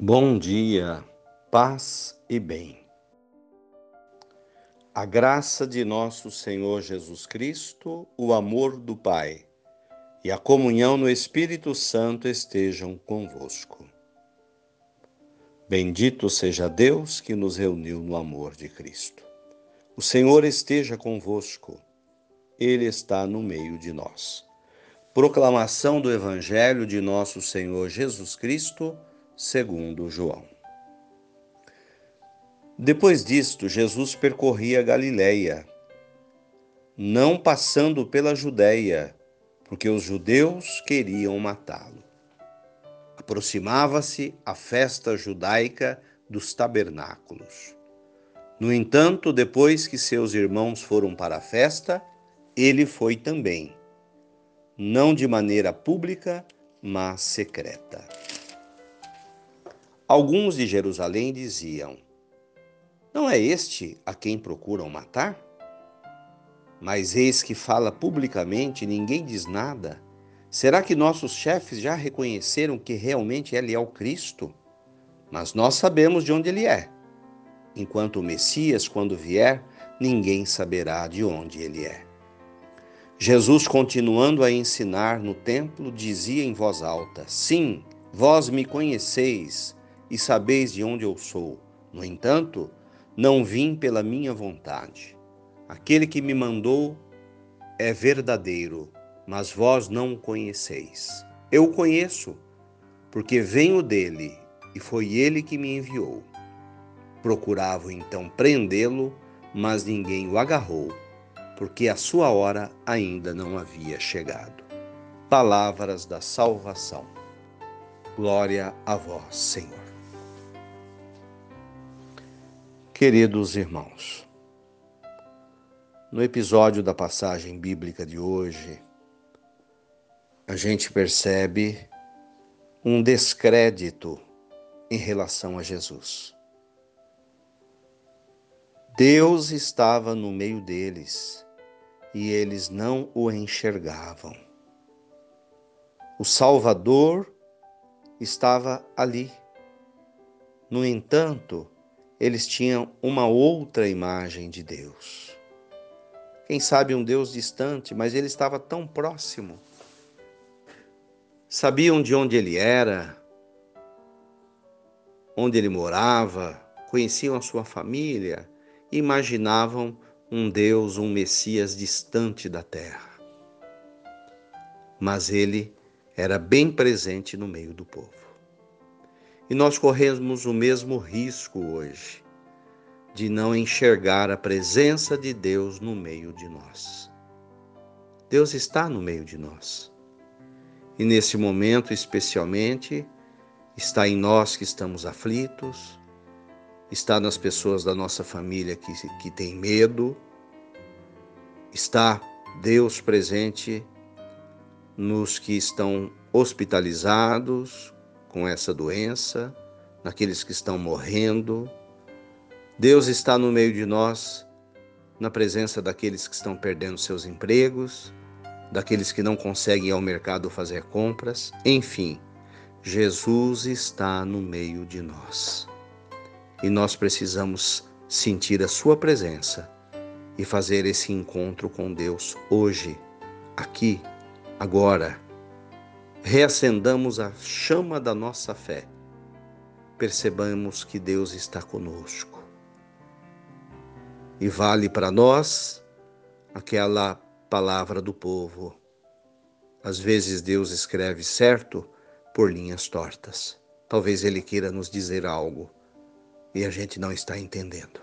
Bom dia, paz e bem. A graça de nosso Senhor Jesus Cristo, o amor do Pai e a comunhão no Espírito Santo estejam convosco. Bendito seja Deus que nos reuniu no amor de Cristo. O Senhor esteja convosco, Ele está no meio de nós. Proclamação do Evangelho de nosso Senhor Jesus Cristo segundo João. Depois disto, Jesus percorria Galiléia, não passando pela Judéia, porque os judeus queriam matá-lo. Aproximava-se a festa judaica dos tabernáculos. No entanto, depois que seus irmãos foram para a festa, ele foi também, não de maneira pública, mas secreta. Alguns de Jerusalém diziam: Não é este a quem procuram matar? Mas eis que fala publicamente, ninguém diz nada. Será que nossos chefes já reconheceram que realmente ele é o Cristo? Mas nós sabemos de onde ele é. Enquanto o Messias, quando vier, ninguém saberá de onde ele é. Jesus, continuando a ensinar no templo, dizia em voz alta: Sim, vós me conheceis e sabeis de onde eu sou. No entanto, não vim pela minha vontade. Aquele que me mandou é verdadeiro, mas vós não o conheceis. Eu o conheço, porque venho dele e foi ele que me enviou. Procuravam então prendê-lo, mas ninguém o agarrou, porque a sua hora ainda não havia chegado. Palavras da salvação. Glória a vós, Senhor. Queridos irmãos, no episódio da passagem bíblica de hoje, a gente percebe um descrédito em relação a Jesus. Deus estava no meio deles e eles não o enxergavam. O Salvador estava ali. No entanto, eles tinham uma outra imagem de Deus. Quem sabe um Deus distante, mas ele estava tão próximo. Sabiam de onde ele era, onde ele morava, conheciam a sua família imaginavam um Deus, um Messias distante da terra. Mas ele era bem presente no meio do povo. E nós corremos o mesmo risco hoje de não enxergar a presença de Deus no meio de nós. Deus está no meio de nós. E nesse momento, especialmente, está em nós que estamos aflitos, está nas pessoas da nossa família que, que têm medo, está Deus presente nos que estão hospitalizados, com essa doença, naqueles que estão morrendo. Deus está no meio de nós, na presença daqueles que estão perdendo seus empregos, daqueles que não conseguem ir ao mercado fazer compras, enfim, Jesus está no meio de nós. E nós precisamos sentir a Sua presença e fazer esse encontro com Deus hoje, aqui, agora reacendamos a chama da nossa fé, percebamos que Deus está conosco. E vale para nós aquela palavra do povo. Às vezes Deus escreve certo por linhas tortas. Talvez Ele queira nos dizer algo e a gente não está entendendo.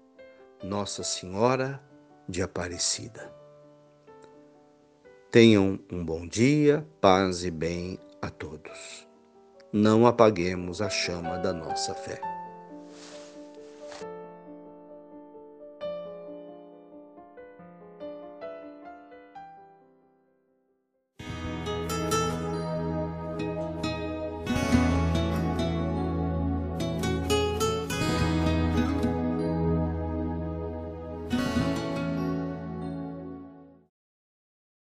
nossa Senhora de Aparecida. Tenham um bom dia, paz e bem a todos. não apaguemos a chama da nossa fé.